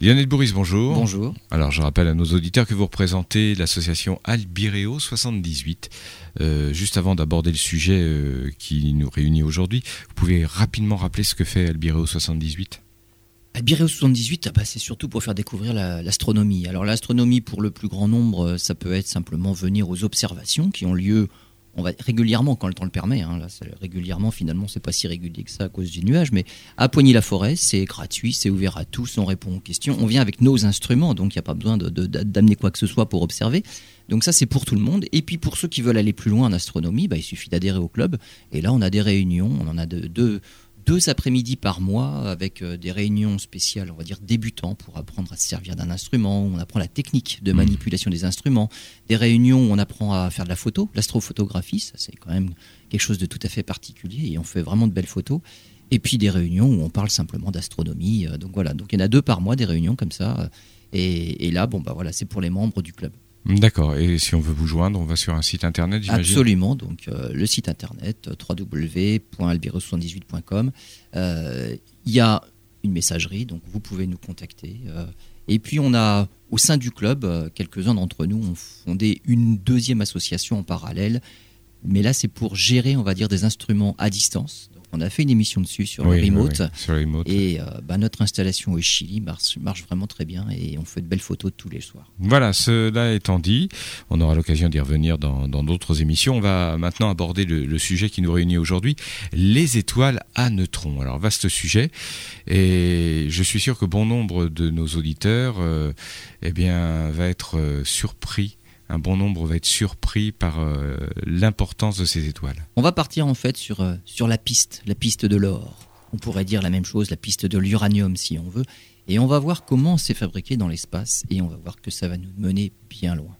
Lionel Bourris, bonjour. Bonjour. Alors, je rappelle à nos auditeurs que vous représentez l'association Albireo 78. Euh, juste avant d'aborder le sujet euh, qui nous réunit aujourd'hui, vous pouvez rapidement rappeler ce que fait Albireo 78 Albireo 78, ah bah, c'est surtout pour faire découvrir l'astronomie. Alors l'astronomie, pour le plus grand nombre, ça peut être simplement venir aux observations qui ont lieu on va régulièrement quand le temps le permet. Hein, là, régulièrement, finalement, c'est pas si régulier que ça à cause du nuage, mais à Poigny-la-Forêt, c'est gratuit, c'est ouvert à tous, on répond aux questions, on vient avec nos instruments, donc il n'y a pas besoin d'amener quoi que ce soit pour observer. Donc ça, c'est pour tout le monde. Et puis pour ceux qui veulent aller plus loin en astronomie, bah, il suffit d'adhérer au club. Et là, on a des réunions, on en a deux deux après-midi par mois avec euh, des réunions spéciales, on va dire débutants, pour apprendre à se servir d'un instrument, on apprend la technique de mmh. manipulation des instruments, des réunions où on apprend à faire de la photo, l'astrophotographie, ça c'est quand même quelque chose de tout à fait particulier et on fait vraiment de belles photos. Et puis des réunions où on parle simplement d'astronomie. Euh, donc voilà, donc il y en a deux par mois, des réunions comme ça. Et, et là, bon bah voilà, c'est pour les membres du club. D'accord. Et si on veut vous joindre, on va sur un site internet, Absolument. Donc, euh, le site internet, www.albiro78.com. Euh, il y a une messagerie, donc vous pouvez nous contacter. Euh, et puis, on a, au sein du club, quelques-uns d'entre nous ont fondé une deuxième association en parallèle. Mais là, c'est pour gérer, on va dire, des instruments à distance. On a fait une émission dessus sur, le, remote, Et euh, bah, notre installation au Chili marche, marche, vraiment très bien et on fait de belles photos tous les soirs. Voilà, cela étant dit, on aura l'occasion d'y revenir dans d'autres émissions. On va maintenant aborder le, sujet qui nous réunit aujourd'hui, les étoiles à neutrons. Alors, vaste sujet. Et je suis sûr que bon nombre de nos auditeurs euh, eh bien, va être euh, surpris un bon nombre va être surpris par euh, l'importance de ces étoiles. On va partir en fait sur, euh, sur la piste, la piste de l'or. On pourrait dire la même chose, la piste de l'uranium si on veut. Et on va voir comment c'est fabriqué dans l'espace et on va voir que ça va nous mener bien loin.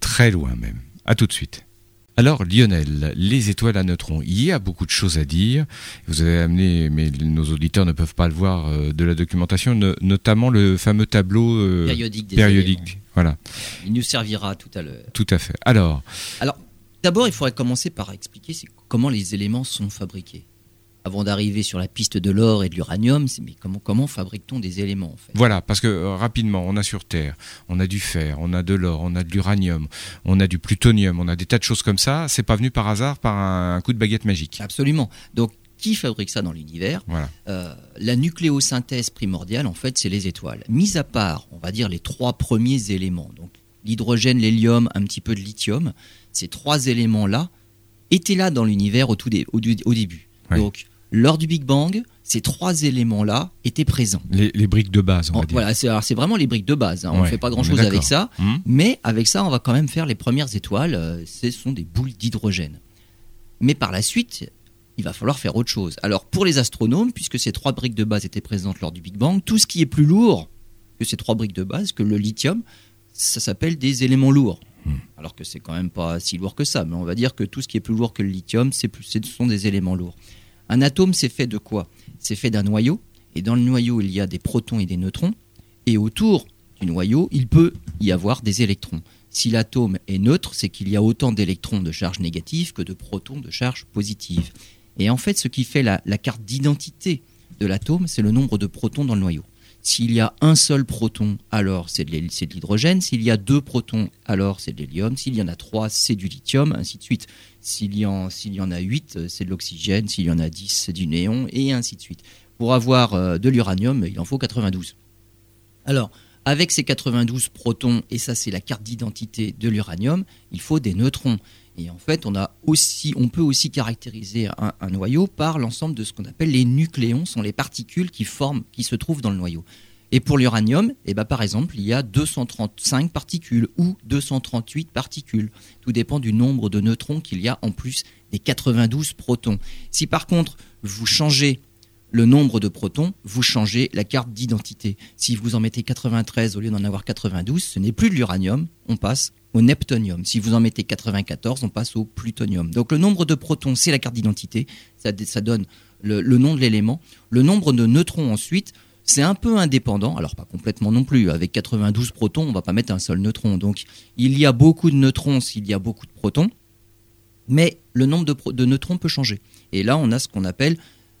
Très loin même. À tout de suite. Alors Lionel, les étoiles à neutrons, il y a beaucoup de choses à dire. Vous avez amené, mais nos auditeurs ne peuvent pas le voir, euh, de la documentation, notamment le fameux tableau périodique. Des périodique voilà. Il nous servira tout à l'heure. Tout à fait. Alors. Alors, d'abord, il faudrait commencer par expliquer comment les éléments sont fabriqués. Avant d'arriver sur la piste de l'or et de l'uranium, mais comment, comment fabrique-t-on des éléments en fait? Voilà, parce que euh, rapidement, on a sur Terre, on a du fer, on a de l'or, on a de l'uranium, on a du plutonium, on a des tas de choses comme ça. C'est pas venu par hasard, par un coup de baguette magique. Absolument. Donc qui fabrique ça dans l'univers. Euh, la nucléosynthèse primordiale, en fait, c'est les étoiles. Mis à part, on va dire, les trois premiers éléments, donc l'hydrogène, l'hélium, un petit peu de lithium, ces trois éléments-là étaient là dans l'univers au, tout au, début. Donc, lors du Big Bang, ces trois éléments-là étaient présents. Les, briques de base, on va dire. Voilà, c'est vraiment les briques de base. Hein. on ne fait pas grand-chose avec ça. Hum. Mais avec ça, on va quand même faire les premières étoiles. Euh, ce sont des boules d'hydrogène. Mais par la suite, il va falloir faire autre chose. Alors pour les astronomes, puisque ces trois briques de base étaient présentes lors du Big Bang, tout ce qui est plus lourd que ces trois briques de base, que le lithium, ça s'appelle des éléments lourds. Hmm. Alors que c'est quand même pas si lourd que ça, mais on va dire que tout ce qui est plus lourd que le lithium, c'est ce sont des éléments lourds. Un atome, c'est fait de quoi? C'est fait d'un noyau, et dans le noyau, il y a des protons et des neutrons, et autour du noyau, il peut y avoir des électrons. Si l'atome est neutre, c'est qu'il y a autant d'électrons de charge négative que de protons de charge positive. Et en fait, ce qui fait la, carte d'identité de l'atome, c'est le nombre de protons dans le noyau. S'il y a un seul proton, alors c'est de l'hydrogène. S'il y a deux protons, alors c'est de l'hélium. S'il y en a trois, c'est du lithium, ainsi de suite. S'il y, en, y en a huit, c'est de l'oxygène. S'il y en a dix, c'est du néon, et ainsi de suite. Pour avoir euh, de l'uranium, il en faut 92. Alors, avec ces 92 protons, et ça c'est la carte d'identité de l'uranium, il faut des neutrons. Et en fait, on, peut aussi caractériser un, noyau par l'ensemble de ce qu'on appelle les nucléons, sont les particules qui, forment, qui se trouvent dans le noyau. Et pour l'uranium, eh ben, par exemple, il y a 235 particules ou 238 particules. Tout dépend du nombre de neutrons qu'il y a en plus des 92 protons. Si par contre, vous changez le nombre de protons, vous changez la carte d'identité. Si vous en mettez 93 au lieu d'en avoir 92, ce n'est plus de l'uranium, on passe au neptunium. Si vous en mettez 94, on passe au plutonium. Donc le nombre de protons, c'est la carte d'identité, ça, donne le, nom de l'élément. Le nombre de neutrons ensuite, c'est un peu indépendant, alors pas complètement non plus. Avec 92 protons, on ne va pas mettre un seul neutron. Donc il y a beaucoup de neutrons s'il y a beaucoup de protons, mais le nombre de, de neutrons peut changer. Et là, on a ce qu'on appelle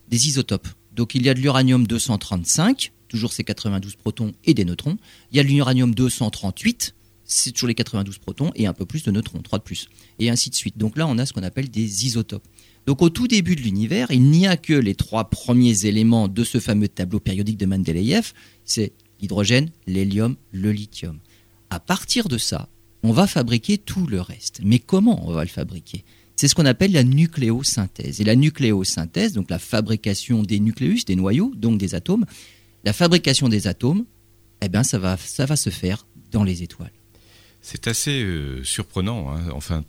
des isotopes. Donc il y a de l'uranium 235 toujours ces 92 protons et des neutrons. Il y a l'uranium 238, c'est toujours les 92 protons et un peu plus de neutrons, 3 de plus, et ainsi de suite. Donc là, on a ce qu'on appelle des isotopes. Donc au tout début de l'univers, il n'y a que les trois premiers éléments de ce fameux tableau périodique de Mendeleïev, c'est l'hydrogène, l'hélium, le lithium. À partir de ça, on va fabriquer tout le reste. Mais comment on va le fabriquer? C'est ce qu'on appelle la nucléosynthèse. Et la nucléosynthèse, donc la fabrication des nucléus, des noyaux, donc des atomes, la fabrication des atomes, eh bien ça va, ça va se faire dans les étoiles. C'est assez euh, surprenant. Hein. Enfin,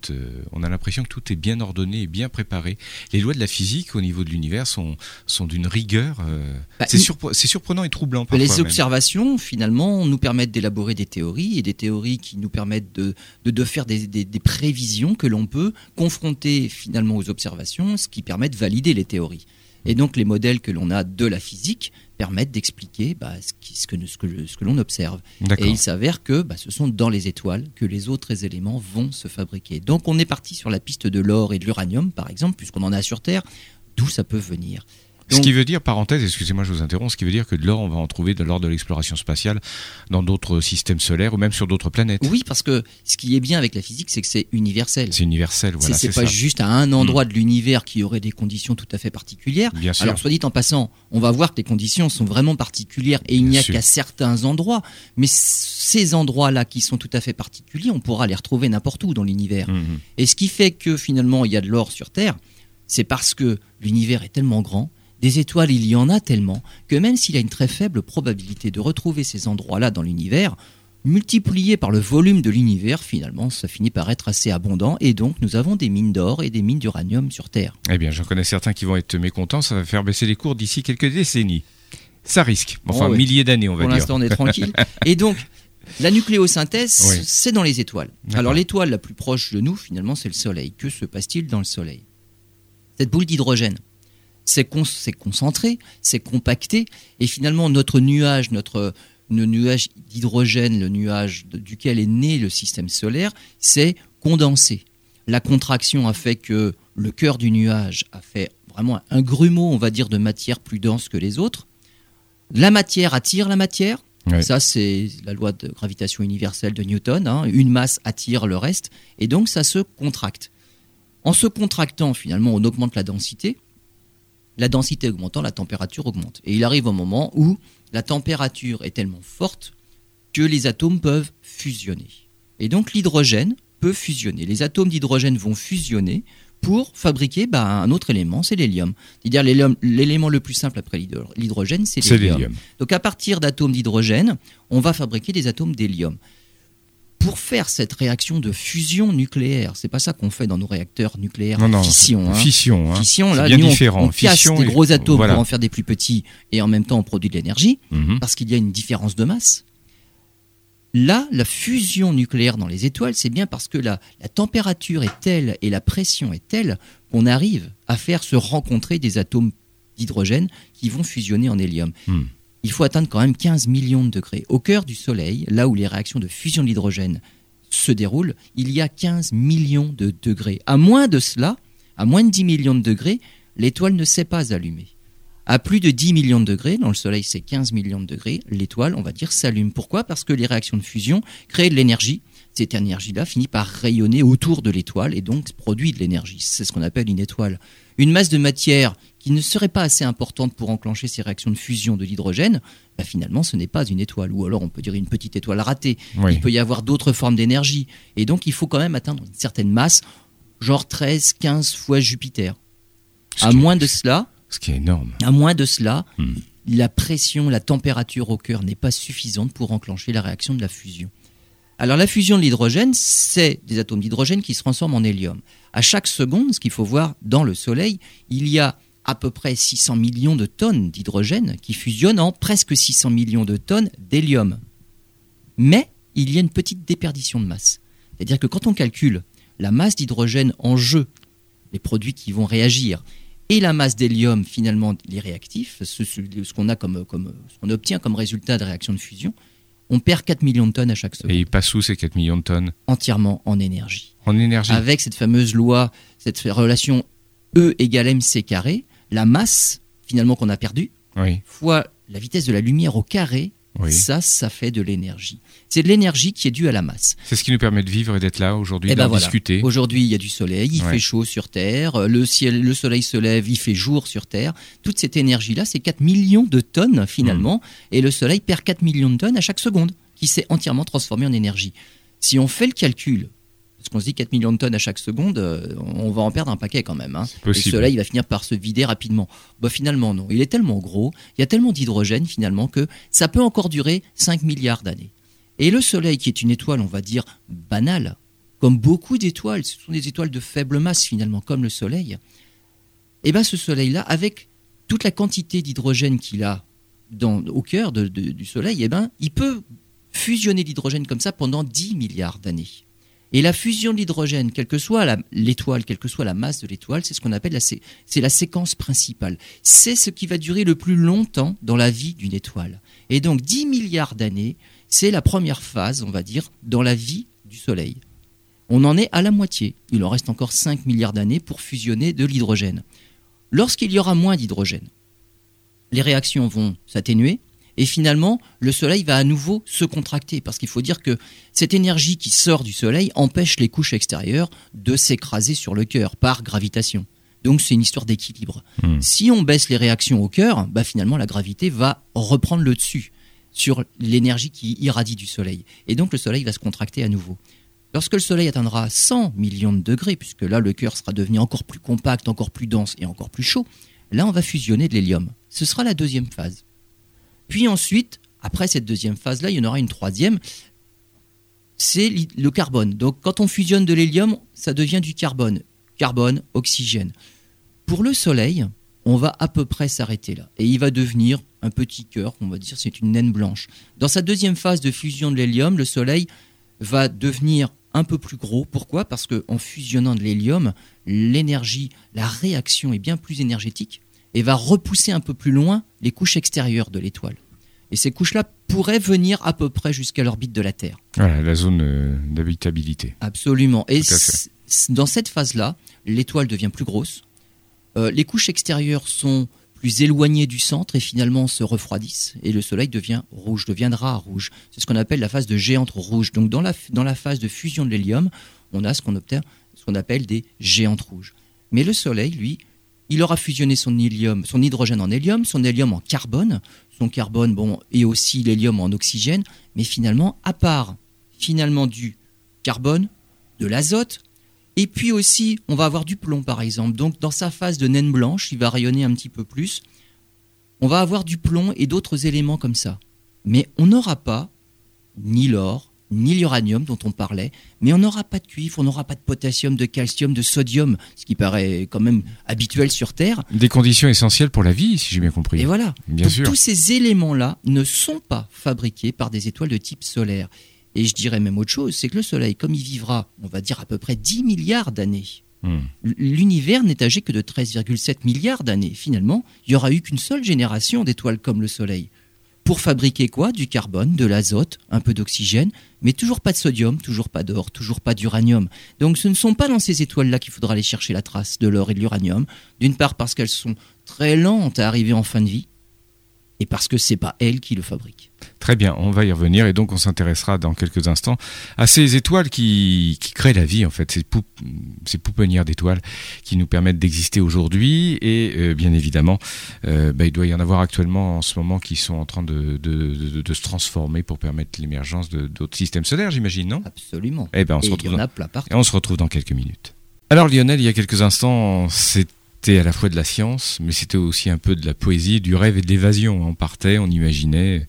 on a l'impression que tout est bien ordonné et bien préparé. Les lois de la physique au niveau de l'univers sont, sont d'une rigueur. Euh, bah, c'est, surprenant et troublant. Parfois les observations, finalement, nous permettent d'élaborer des théories et des théories qui nous permettent de, de, faire des, des, des prévisions que l'on peut confronter finalement aux observations, ce qui permet de valider les théories. Et donc les modèles que l'on a de la physique permettent d'expliquer bah, ce, ce, que, ce, que, ce que l'on observe. Et il s'avère que bah, ce sont dans les étoiles que les autres éléments vont se fabriquer. Donc on est parti sur la piste de l'or et de l'uranium, par exemple, puisqu'on en a sur Terre, d'où ça peut venir? Ce qui veut dire, parenthèse, excusez-moi, je vous interromps, ce qui veut dire que de l'or, on va en trouver de l'or de l'exploration spatiale dans d'autres systèmes solaires ou même sur d'autres planètes. Oui, parce que ce qui est bien avec la physique, c'est que c'est universel. C'est universel, voilà. C'est pas juste à un endroit mm. de l'univers qui aurait des conditions tout à fait particulières. Bien sûr. Alors, soit dit en passant, on va voir que les conditions sont vraiment particulières et il n'y a qu'à certains endroits. Mais ces endroits-là qui sont tout à fait particuliers, on pourra les retrouver n'importe où dans l'univers. Mm-hmm. Et ce qui fait que finalement, il y a de l'or sur Terre, c'est parce que l'univers est tellement grand des étoiles, il y en a tellement que même s'il a une très faible probabilité de retrouver ces endroits-là dans l'univers, multiplié par le volume de l'univers, finalement, ça finit par être assez abondant. Et donc, nous avons des mines d'or et des mines d'uranium sur Terre. Eh bien, j'en connais certains qui vont être mécontents. Ça va faire baisser les cours d'ici quelques décennies. Ça risque. Enfin, oh milliers d'années, on va dire. Pour l'instant, on est tranquille. et donc, la nucléosynthèse, c'est dans les étoiles. Alors, l'étoile la plus proche de nous, finalement, c'est le Soleil. Que se passe-t-il dans le Soleil? Cette boule d'hydrogène c'est concentré, c'est compacté, et finalement notre nuage, notre nuage d'hydrogène, le nuage duquel est né le système solaire, c'est condensé. La contraction a fait que le cœur du nuage a fait vraiment un grumeau, on va dire, de matière plus dense que les autres. La matière attire la matière. Ça, c'est la loi de gravitation universelle de Newton. Hein. Une masse attire le reste. Et donc, ça se contracte. En se contractant, finalement, on augmente la densité la densité augmentant, la température augmente. Et il arrive un moment où la température est tellement forte que les atomes peuvent fusionner. Et donc l'hydrogène peut fusionner. Les atomes d'hydrogène vont fusionner pour fabriquer bah, un autre élément, c'est l'hélium. C'est-à-dire l'élément le plus simple après l'hydrogène, c'est l'hélium. Donc à partir d'atomes d'hydrogène, on va fabriquer des atomes d'hélium pour faire cette réaction de fusion nucléaire, c'est pas ça qu'on fait dans nos réacteurs nucléaires. Non, non, fission. Hein. Fission, hein. fission. Là, bien différent. On, casse des gros atomes pour en faire des plus petits, et en même temps on produit de l'énergie, mhm. parce qu'il y a une différence de masse. Là, la fusion nucléaire dans les étoiles, c'est bien parce que la, la température est telle et la pression est telle qu'on arrive à faire se rencontrer des atomes d'hydrogène qui vont fusionner en hélium. Hmm il faut atteindre quand même 15 millions de degrés. Au cœur du Soleil, là où les réactions de fusion de l'hydrogène se déroulent, il y a 15 millions de degrés. À moins de cela, à moins de 10 millions de degrés, l'étoile ne s'est pas allumée. À plus de 10 millions de degrés, dans le Soleil c'est 15 millions de degrés, l'étoile, on va dire, s'allume. Pourquoi? Parce que les réactions de fusion créent de l'énergie. Cette énergie-là finit par rayonner autour de l'étoile et donc produit de l'énergie. C'est ce qu'on appelle une étoile. Une masse de matière qui ne serait pas assez importante pour enclencher ces réactions de fusion de l'hydrogène, bah, finalement ce n'est pas une étoile. Ou alors on peut dire une petite étoile ratée. Il peut y avoir d'autres formes d'énergie. Et donc il faut quand même atteindre une certaine masse, genre 13, 15 fois Jupiter. à moins de cela. Ce qui est énorme. À moins de cela, hmm. la pression, la température au cœur n'est pas suffisante pour enclencher la réaction de la fusion. Alors la fusion de l'hydrogène, c'est des atomes d'hydrogène qui se transforment en hélium. À chaque seconde, ce qu'il faut voir dans le Soleil, il y a à peu près 600 millions de tonnes d'hydrogène qui fusionnent en presque 600 millions de tonnes d'hélium. Mais il y a une petite déperdition de masse. C'est-à-dire que quand on calcule la masse d'hydrogène en jeu, les produits qui vont réagir, et la masse d'hélium, finalement, les réactifs, ce, qu'on comme, ce qu'on obtient comme résultat de réaction de fusion, on perd 4 millions de tonnes à chaque seconde. Et il passe où ces 4 millions de tonnes? Entièrement en énergie. En énergie. Avec cette fameuse loi, cette relation E égale mc carré, la masse finalement qu'on a perdue, fois la vitesse de la lumière au carré, ça, ça fait de l'énergie. C'est de l'énergie qui est due à la masse. C'est ce qui nous permet de vivre et d'être là aujourd'hui, eh ben d'en discuter. Aujourd'hui, il y a du soleil, il fait chaud sur Terre, le ciel, le soleil se lève, il fait jour sur Terre. Toute cette énergie-là, c'est 4 millions de tonnes finalement, hmm. et le soleil perd 4 millions de tonnes à chaque seconde, qui s'est entièrement transformé en énergie. Si on fait le calcul parce qu'on se dit 4 millions de tonnes à chaque seconde, euh, on va en perdre un paquet quand même. Hein. Le soleil va finir par se vider rapidement. Bah, finalement, non. Il est tellement gros, il y a tellement d'hydrogène finalement que ça peut encore durer 5 milliards d'années. Et le soleil, qui est une étoile, on va dire, banale, comme beaucoup d'étoiles, ce sont des étoiles de faible masse finalement, comme le soleil, et eh bien ce soleil-là, avec toute la quantité d'hydrogène qu'il a au cœur du soleil, eh ben, il peut fusionner l'hydrogène comme ça pendant 10 milliards d'années. Et la fusion de l'hydrogène, quelle que soit l'étoile, quelle que soit la masse de l'étoile, c'est ce qu'on appelle la, la séquence principale. C'est ce qui va durer le plus longtemps dans la vie d'une étoile. Et donc 10 milliards d'années, c'est la première phase, on va dire, dans la vie du Soleil. On en est à la moitié. Il en reste encore 5 milliards d'années pour fusionner de l'hydrogène. Lorsqu'il y aura moins d'hydrogène, les réactions vont s'atténuer, et finalement, le Soleil va à nouveau se contracter, parce qu'il faut dire que cette énergie qui sort du Soleil empêche les couches extérieures de s'écraser sur le cœur par gravitation. Donc c'est une histoire d'équilibre. Hmm. Si on baisse les réactions au cœur, bah finalement la gravité va reprendre le dessus sur l'énergie qui irradie du Soleil. Et donc le Soleil va se contracter à nouveau. Lorsque le Soleil atteindra 100 millions de degrés, puisque là le cœur sera devenu encore plus compact, encore plus dense et encore plus chaud, là on va fusionner de l'hélium. Ce sera la deuxième phase. Puis ensuite, après cette deuxième phase-là, il y en aura une troisième, c'est le carbone. Donc quand on fusionne de l'hélium, ça devient du carbone. Carbone, oxygène. Pour le Soleil, on va à peu près s'arrêter là. Et il va devenir un petit cœur, on va dire c'est une naine blanche. Dans sa deuxième phase de fusion de l'hélium, le Soleil va devenir un peu plus gros. Pourquoi? Parce qu'en fusionnant de l'hélium, l'énergie, la réaction est bien plus énergétique et va repousser un peu plus loin les couches extérieures de l'étoile. Et ces couches-là pourraient venir à peu près jusqu'à l'orbite de la Terre. Voilà, la zone euh, d'habitabilité. Absolument. Et dans cette phase-là, l'étoile devient plus grosse. Euh, les couches extérieures sont plus éloignées du centre et finalement se refroidissent. Et le Soleil devient rouge, deviendra rouge. C'est ce qu'on appelle la phase de géante rouge. Donc dans la, phase de fusion de l'hélium, on a ce qu'on ce qu'on appelle des géantes rouges. Mais le Soleil, lui, il aura fusionné son hélium, son hydrogène en hélium, son hélium en carbone, son carbone, bon, et aussi l'hélium en oxygène, mais finalement, à part finalement du carbone, de l'azote, et puis aussi, on va avoir du plomb, par exemple. Donc, dans sa phase de naine blanche, il va rayonner un petit peu plus. On va avoir du plomb et d'autres éléments comme ça. Mais on n'aura pas ni l'or, ni l'uranium dont on parlait, mais on n'aura pas de cuivre, on n'aura pas de potassium, de calcium, de sodium, ce qui paraît quand même habituel sur Terre. Des conditions essentielles pour la vie, si j'ai bien compris. Et voilà. Bien sûr. Tous ces éléments-là ne sont pas fabriqués par des étoiles de type solaire. Et je dirais même autre chose, c'est que le Soleil, comme il vivra, on va dire à peu près 10 milliards d'années, hmm. l'univers n'est âgé que de 13,7 milliards d'années. Finalement, il n'y aura eu qu'une seule génération d'étoiles comme le Soleil pour fabriquer quoi? Du carbone, de l'azote, un peu d'oxygène, mais toujours pas de sodium, toujours pas d'or, toujours pas d'uranium. Donc ce ne sont pas dans ces étoiles-là qu'il faudra aller chercher la trace de l'or et de l'uranium. D'une part parce qu'elles sont très lentes à arriver en fin de vie, et parce que c'est pas elles qui le fabriquent. Très bien, on va y revenir et donc on s'intéressera dans quelques instants à ces étoiles qui, qui créent la vie en fait, ces, ces pouponnières d'étoiles qui nous permettent d'exister aujourd'hui et euh, bien évidemment, euh, bah, il doit y en avoir actuellement en ce moment qui sont en train de, de, de, se transformer pour permettre l'émergence d'autres systèmes solaires, j'imagine, non? Absolument. Eh ben, on se retrouve dans, et on se retrouve dans quelques minutes. Alors Lionel, il y a quelques instants, c'est c'était à la fois de la science, mais c'était aussi un peu de la poésie, du rêve et de l'évasion. On partait, on imaginait,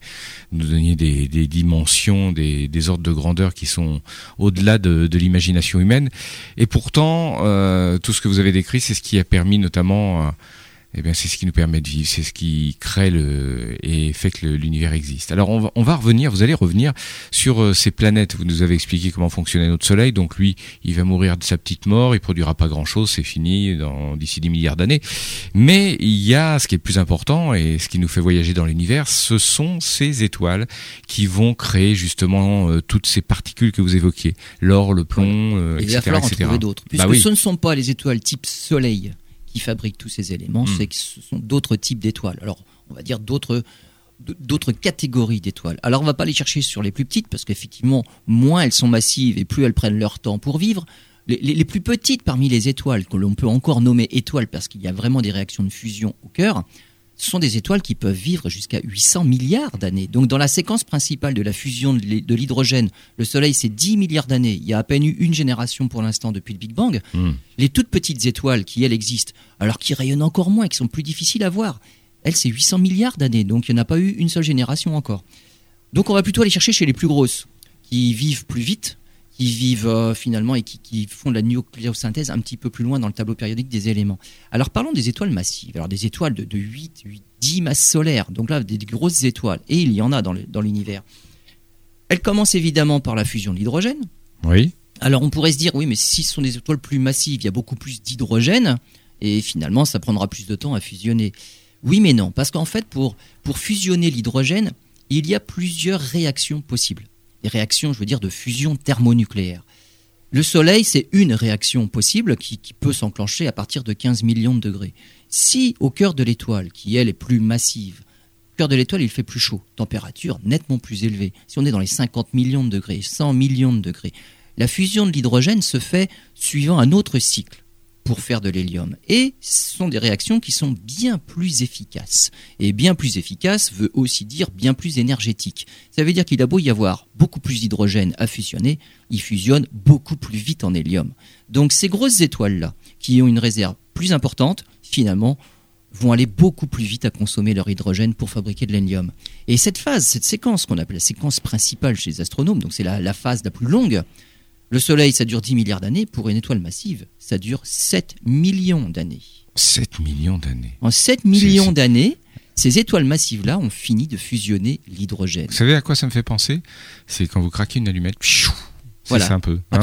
nous donner des, dimensions, des, ordres de grandeur qui sont au-delà de, l'imagination humaine. Et pourtant, euh, tout ce que vous avez décrit, c'est ce qui a permis notamment eh bien, c'est ce qui nous permet de vivre, c'est ce qui crée le et fait que l'univers existe. Alors, on va, on va, revenir, vous allez revenir sur euh, ces planètes. Vous nous avez expliqué comment fonctionnait notre Soleil. Donc, lui, il va mourir de sa petite mort, il produira pas grand-chose, c'est fini d'ici des milliards d'années. Mais il y a ce qui est plus important et ce qui nous fait voyager dans l'univers, ce sont ces étoiles qui vont créer justement euh, toutes ces particules que vous évoquiez, l'or, le plomb, euh, etc. Il va falloir en trouver d'autres, puisque bah ce ne sont pas les étoiles type Soleil qui fabriquent tous ces éléments, hmm. c'est que ce sont d'autres types d'étoiles. Alors, on va dire d'autres d'autres catégories d'étoiles. Alors on va pas les chercher sur les plus petites parce qu'effectivement, moins elles sont massives et plus elles prennent leur temps pour vivre. Les, plus petites parmi les étoiles, que l'on peut encore nommer étoiles parce qu'il y a vraiment des réactions de fusion au cœur, ce sont des étoiles qui peuvent vivre jusqu'à 800 milliards d'années. Donc dans la séquence principale de la fusion de l'hydrogène, le Soleil c'est 10 milliards d'années. Il y a à peine eu une génération pour l'instant depuis le Big Bang. Hmm. Les toutes petites étoiles qui elles existent, alors qui rayonnent encore moins et qui sont plus difficiles à voir, elles c'est 800 milliards d'années. Donc il n'y en a pas eu une seule génération encore. Donc on va plutôt aller chercher chez les plus grosses, qui vivent plus vite, qui vivent euh, finalement et qui, font de la nucléosynthèse un petit peu plus loin dans le tableau périodique des éléments. Alors parlons des étoiles massives. Alors des étoiles de, 8, 8, 10 masses solaires, donc là des, grosses étoiles, et il y en a dans l'univers. Elles commencent évidemment par la fusion de l'hydrogène. Oui. Alors on pourrait se dire, oui, mais si ce sont des étoiles plus massives, il y a beaucoup plus d'hydrogène, et finalement ça prendra plus de temps à fusionner. Oui, mais non, parce qu'en fait, pour, pour fusionner l'hydrogène, il y a plusieurs réactions possibles des réactions, je veux dire, de fusion thermonucléaire. Le Soleil, c'est une réaction possible qui, peut s'enclencher à partir de 15 millions de degrés. Si au cœur de l'étoile, qui elle est plus massive, au cœur de l'étoile il fait plus chaud, température nettement plus élevée, si on est dans les 50 millions de degrés, 100 millions de degrés, la fusion de l'hydrogène se fait suivant un autre cycle pour faire de l'hélium. Et ce sont des réactions qui sont bien plus efficaces. Et bien plus efficace veut aussi dire bien plus énergétique. Ça veut dire qu'il a beau y avoir beaucoup plus d'hydrogène à fusionner, il fusionne beaucoup plus vite en hélium. Donc ces grosses étoiles-là, qui ont une réserve plus importante, finalement, vont aller beaucoup plus vite à consommer leur hydrogène pour fabriquer de l'hélium. Et cette phase, cette séquence qu'on appelle la séquence principale chez les astronomes, donc c'est la, la phase la plus longue, le Soleil, ça dure 10 milliards d'années. Pour une étoile massive, ça dure 7 millions d'années. 7 millions d'années. En 7 millions d'années, ces étoiles massives-là ont fini de fusionner l'hydrogène. Vous savez à quoi ça me fait penser? C'est quand vous craquez une allumette, voilà. C'est un peu hein,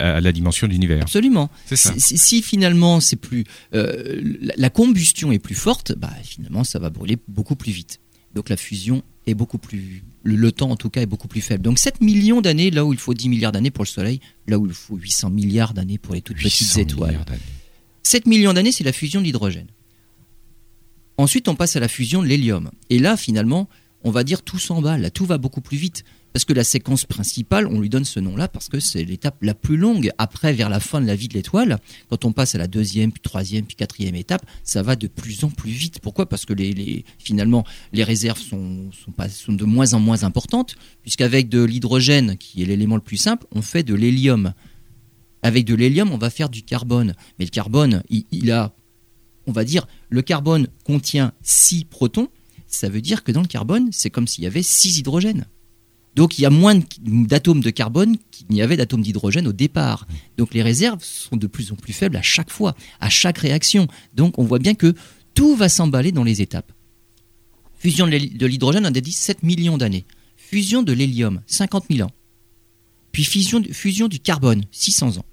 à, la dimension de l'univers. Absolument. Si, finalement c'est plus euh, la, combustion est plus forte, bah finalement ça va brûler beaucoup plus vite. Donc la fusion est beaucoup plus le, temps en tout cas est beaucoup plus faible. Donc 7 millions d'années là où il faut 10 milliards d'années pour le Soleil, là où il faut 800 milliards d'années pour les toutes petites étoiles. 7 millions d'années, c'est la fusion de l'hydrogène. Ensuite, on passe à la fusion de l'hélium. Et là, finalement, on va dire tout s'emballe, là, tout va beaucoup plus vite. Parce que la séquence principale, on lui donne ce nom-là parce que c'est l'étape la plus longue. Après, vers la fin de la vie de l'étoile, quand on passe à la deuxième, puis troisième, puis quatrième étape, ça va de plus en plus vite. Pourquoi? Parce que les, finalement, les réserves sont, de moins en moins importantes, puisqu'avec de l'hydrogène, qui est l'élément le plus simple, on fait de l'hélium. Avec de l'hélium, on va faire du carbone. Mais le carbone, il, il a, on va dire, le carbone contient 6 protons. Ça veut dire que dans le carbone, c'est comme s'il y avait 6 hydrogènes. Donc il y a moins d'atomes de carbone qu'il n'y avait d'atomes d'hydrogène au départ. Donc les réserves sont de plus en plus faibles à chaque fois, à chaque réaction. Donc on voit bien que tout va s'emballer dans les étapes. Fusion de l'hydrogène, on a dit 7 millions d'années. Fusion de l'hélium, 50 000 ans. Puis fusion, fusion du carbone, 600 ans.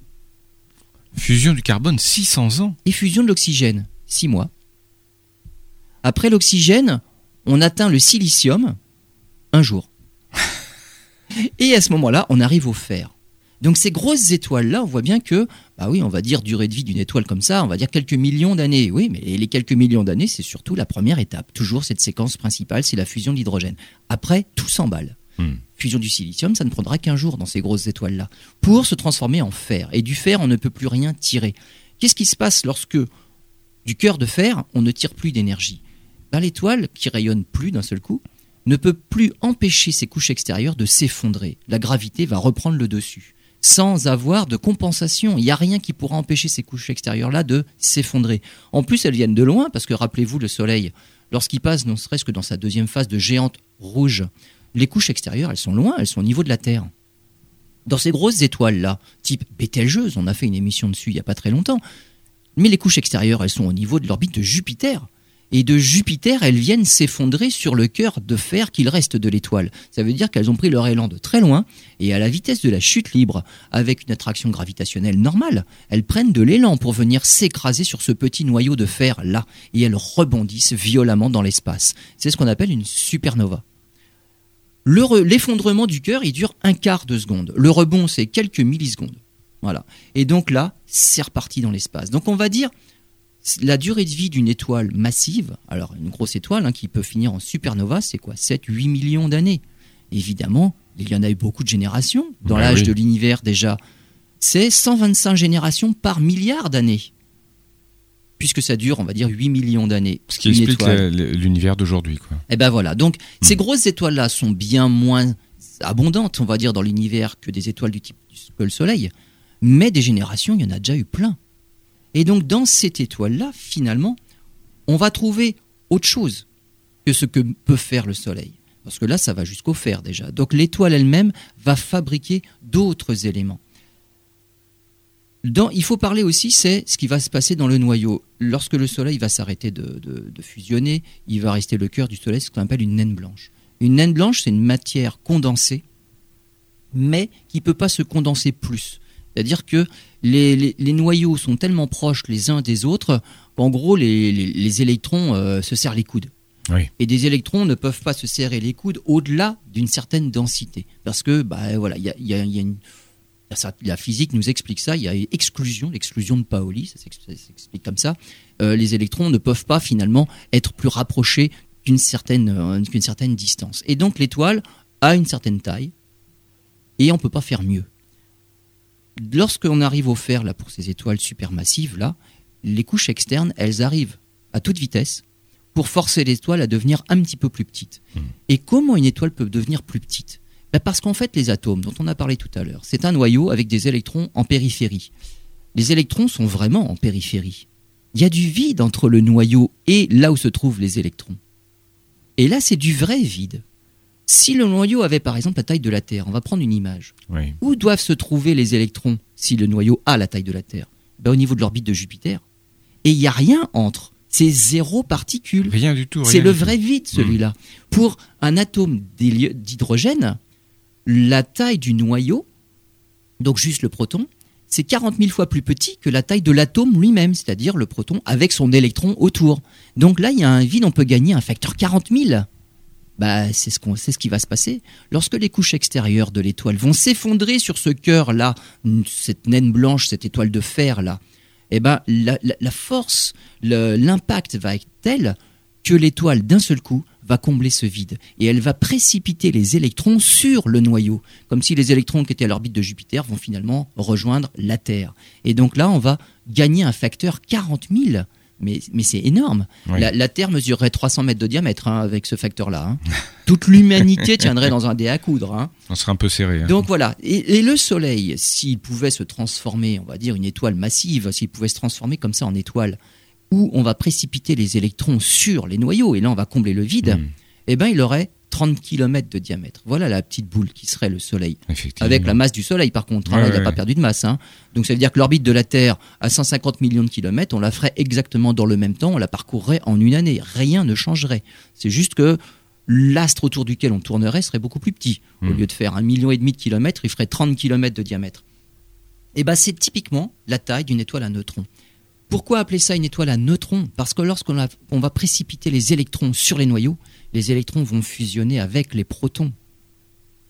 Fusion du carbone, 600 ans Et fusion de l'oxygène, 6 mois. Après l'oxygène, on atteint le silicium, un jour. Et à ce moment-là, on arrive au fer. Donc ces grosses étoiles-là, on voit bien que, bah oui, on va dire durée de vie d'une étoile comme ça, on va dire quelques millions d'années. Oui, mais les quelques millions d'années, c'est surtout la première étape. Toujours cette séquence principale, c'est la fusion de l'hydrogène. Après, tout s'emballe. Hmm. Fusion du silicium, ça ne prendra qu'un jour dans ces grosses étoiles-là, pour se transformer en fer. Et du fer, on ne peut plus rien tirer. Qu'est-ce qui se passe lorsque, du cœur de fer, on ne tire plus d'énergie? Ben, L'étoile, qui rayonne plus d'un seul coup, ne peut plus empêcher ses couches extérieures de s'effondrer. La gravité va reprendre le dessus. Sans avoir de compensation. Il n'y a rien qui pourra empêcher ces couches extérieures-là de s'effondrer. En plus, elles viennent de loin, parce que rappelez-vous, le Soleil, lorsqu'il passe, non serait-ce que dans sa deuxième phase de géante rouge, les couches extérieures, elles sont loin, elles sont au niveau de la Terre. Dans ces grosses étoiles-là, type Bételgeuse, on a fait une émission dessus il n'y a pas très longtemps, mais les couches extérieures, elles sont au niveau de l'orbite de Jupiter et de Jupiter, elles viennent s'effondrer sur le cœur de fer qu'il reste de l'étoile. Ça veut dire qu'elles ont pris leur élan de très loin, et à la vitesse de la chute libre, avec une attraction gravitationnelle normale, elles prennent de l'élan pour venir s'écraser sur ce petit noyau de fer là, et elles rebondissent violemment dans l'espace. C'est ce qu'on appelle une supernova. L'effondrement du cœur, il dure un quart de seconde. Le rebond, c'est quelques millisecondes. Voilà. Et donc là, c'est reparti dans l'espace. Donc on va dire la durée de vie d'une étoile massive, alors une grosse étoile hein, qui peut finir en supernova, c'est quoi? 7-8 millions d'années. Évidemment, il y en a eu beaucoup de générations. Dans bah l'âge de l'univers déjà, c'est 125 générations par milliard d'années. Puisque ça dure, on va dire, 8 millions d'années. Ce qui explique l'univers d'aujourd'hui. Et eh ben voilà. Donc, ces hmm. grosses étoiles-là sont bien moins abondantes, on va dire, dans l'univers que des étoiles du type que le Soleil. Mais des générations, il y en a déjà eu plein. Et donc, dans cette étoile-là, finalement, on va trouver autre chose que ce que peut faire le Soleil. Parce que là, ça va jusqu'au fer déjà. Donc l'étoile elle-même va fabriquer d'autres éléments. il faut parler aussi, c'est ce qui va se passer dans le noyau. Lorsque le Soleil va s'arrêter de, fusionner, il va rester le cœur du Soleil, ce qu'on appelle une naine blanche. Une naine blanche, c'est une matière condensée, mais qui ne peut pas se condenser plus. C'est-à-dire que les, noyaux sont tellement proches les uns des autres qu'en gros, les, électrons euh, se serrent les coudes. Et des électrons ne peuvent pas se serrer les coudes au-delà d'une certaine densité. Parce que, bah, voilà, il y a, une. La physique nous explique ça, il y a exclusion, l'exclusion de Pauli, ça s'explique comme ça. Euh, les électrons ne peuvent pas finalement être plus rapprochés qu'une certaine, euh, certaine distance. Et donc l'étoile a une certaine taille et on ne peut pas faire mieux. Lorsqu'on arrive au fer là, pour ces étoiles supermassives, là, les couches externes, elles arrivent à toute vitesse pour forcer l'étoile à devenir un petit peu plus petite. Hmm. Et comment une étoile peut devenir plus petite? Ben Parce qu'en fait, les atomes, dont on a parlé tout à l'heure, c'est un noyau avec des électrons en périphérie. Les électrons sont vraiment en périphérie. Il y a du vide entre le noyau et là où se trouvent les électrons. Et là, c'est du vrai vide. Si le noyau avait par exemple la taille de la Terre, on va prendre une image. Où doivent se trouver les électrons si le noyau a la taille de la Terre? Ben, Au niveau de l'orbite de Jupiter. Et il n'y a rien entre c'est zéro particule. Rien du tout. C'est le vrai vide, celui-là. Hmm. Pour un atome d'hydrogène, la taille du noyau, donc juste le proton, c'est 40 000 fois plus petit que la taille de l'atome lui-même, c'est-à-dire le proton avec son électron autour. Donc là, il y a un vide, on peut gagner un facteur 40 000. Bah, c'est ce, ce qui va se passer. Lorsque les couches extérieures de l'étoile vont s'effondrer sur ce cœur-là, cette naine blanche, cette étoile de fer-là, eh ben, la, force, l'impact va être tel que l'étoile, d'un seul coup, va combler ce vide et elle va précipiter les électrons sur le noyau, comme si les électrons qui étaient à l'orbite de Jupiter vont finalement rejoindre la Terre. Et donc là, on va gagner un facteur 40 000 mais, c'est énorme. La, Terre mesurerait 300 mètres de diamètre hein, avec ce facteur-là. Hein. Toute l'humanité tiendrait dans un dé à coudre. Hein. On serait un peu serré. Donc voilà. Et, le Soleil, s'il pouvait se transformer, on va dire une étoile massive, s'il pouvait se transformer comme ça en étoile, où on va précipiter les électrons sur les noyaux, et là on va combler le vide, hmm. eh ben il aurait 30 km de diamètre. Voilà la petite boule qui serait le Soleil. Avec la masse du Soleil, par contre. Hein, il n'a pas perdu de masse. Hein. Donc ça veut dire que l'orbite de la Terre, à 150 millions de kilomètres, on la ferait exactement dans le même temps, on la parcourrait en une année. Rien ne changerait. C'est juste que l'astre autour duquel on tournerait serait beaucoup plus petit. Au hmm. lieu de faire un million et demi de kilomètres, il ferait 30 kilomètres de diamètre. Et eh ben c'est typiquement la taille d'une étoile à neutrons. Pourquoi appeler ça une étoile à neutrons? Parce que lorsqu'on va précipiter les électrons sur les noyaux, les électrons vont fusionner avec les protons.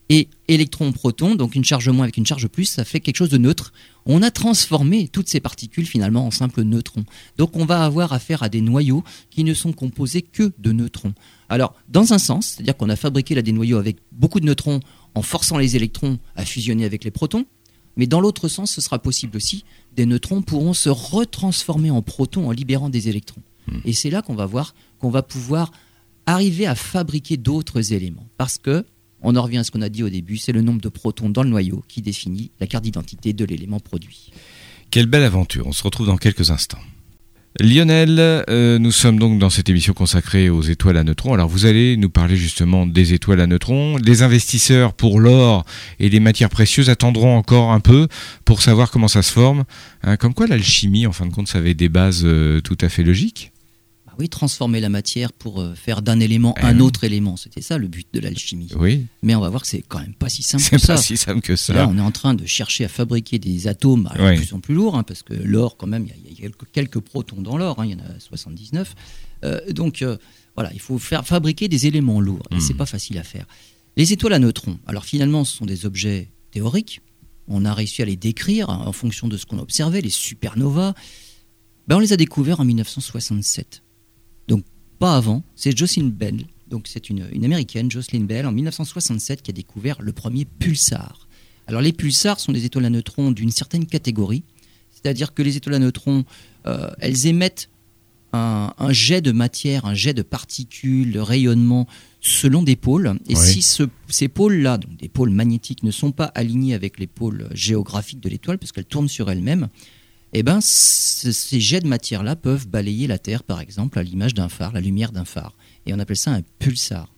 Et électron-proton, donc une charge moins avec une charge plus, ça fait quelque chose de neutre. On a transformé toutes ces particules finalement en simples neutrons. Donc on va avoir affaire à des noyaux qui ne sont composés que de neutrons. Alors, dans un sens, c'est-à-dire qu'on a fabriqué là des noyaux avec beaucoup de neutrons en forçant les électrons à fusionner avec les protons, mais dans l'autre sens, ce sera possible aussi. Des neutrons pourront se retransformer en protons en libérant des électrons. Hmm. Et c'est là qu'on va voir qu'on va pouvoir arriver à fabriquer d'autres éléments. Parce que, on en revient à ce qu'on a dit au début, c'est le nombre de protons dans le noyau qui définit la carte d'identité de l'élément produit. Quelle belle aventure, on se retrouve dans quelques instants. Lionel, euh, nous sommes donc dans cette émission consacrée aux étoiles à neutrons. Alors vous allez nous parler justement des étoiles à neutrons. Les investisseurs pour l'or et les matières précieuses attendront encore un peu pour savoir comment ça se forme. Hein, comme quoi l'alchimie, en fin de compte, ça avait des bases euh, tout à fait logiques oui, transformer la matière pour euh, faire d'un élément eh un autre élément. C'était ça le but de l'alchimie. Oui. Mais on va voir que c'est quand même pas si simple que ça. C'est pas si simple que ça. Là, on est en train de chercher à fabriquer des atomes de plus en plus lourds, hein, parce que l'or, quand même, il y, a quelques, protons dans l'or, hein, il y en a 79. Euh, donc, euh, voilà, il faut faire fabriquer des éléments lourds, et c'est hmm. pas facile à faire. Les étoiles à neutrons, alors finalement, ce sont des objets théoriques. On a réussi à les décrire hein, en fonction de ce qu'on a observé, les supernovas ben, On les a découverts en 1967. Pas avant, c'est Jocelyn Bell, donc c'est une, une, américaine, Jocelyn Bell, en 1967, qui a découvert le premier pulsar. Alors les pulsars sont des étoiles à neutrons d'une certaine catégorie, c'est-à-dire que les étoiles à neutrons, euh, elles émettent un, jet de matière, un jet de particules, de rayonnement selon des pôles. Et si ces pôles-là, donc des pôles magnétiques, ne sont pas alignés avec les pôles géographiques de l'étoile, parce qu'elle tourne sur elle-même, eh ben, ces jets de matière-là peuvent balayer la Terre, par exemple, à l'image d'un phare, la lumière d'un phare. Et on appelle ça un pulsar.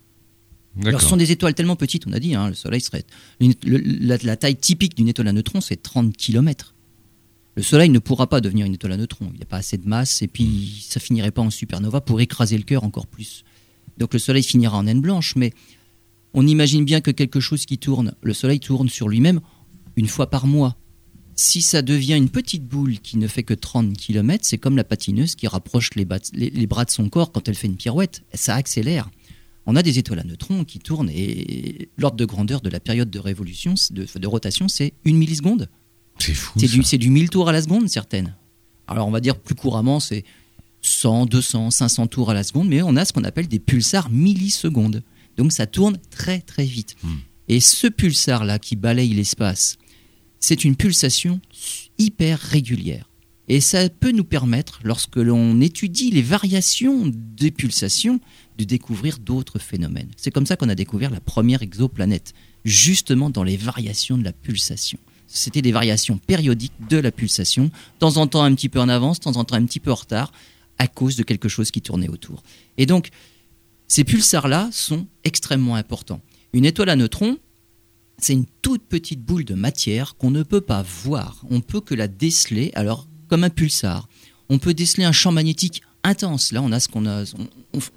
Alors, ce sont des étoiles tellement petites, on a dit, hein, le Soleil serait. la, la, taille typique d'une étoile à neutrons, c'est 30 km. Le Soleil ne pourra pas devenir une étoile à neutrons. Il n'y a pas assez de masse, et puis ça finirait pas en supernova pour écraser le cœur encore plus. Donc le Soleil finira en naine blanche, mais on imagine bien que quelque chose qui tourne, le Soleil tourne sur lui-même une fois par mois. Si ça devient une petite boule qui ne fait que 30 km, c'est comme la patineuse qui rapproche les, bras de son corps quand elle fait une pirouette. Ça accélère. On a des étoiles à neutrons qui tournent et l'ordre de grandeur de la période de révolution, de, rotation, c'est une milliseconde. C'est fou. C'est du, 1000 tours à la seconde, certaines. Alors on va dire plus couramment, c'est 100, 200, 500 tours à la seconde, mais on a ce qu'on appelle des pulsars millisecondes. Donc ça tourne très très vite. Hmm. Et ce pulsar-là qui balaye l'espace, c'est une pulsation hyper régulière. Et ça peut nous permettre, lorsque l'on étudie les variations des pulsations, de découvrir d'autres phénomènes. C'est comme ça qu'on a découvert la première exoplanète, justement dans les variations de la pulsation. C'était des variations périodiques de la pulsation, de temps en temps un petit peu en avance, de temps en temps un petit peu en retard, à cause de quelque chose qui tournait autour. Et donc, ces pulsars-là sont extrêmement importants. Une étoile à neutrons, c'est une toute petite boule de matière qu'on ne peut pas voir. On peut que la déceler, alors comme un pulsar. On peut déceler un champ magnétique intense. Là, on a ce qu'on a,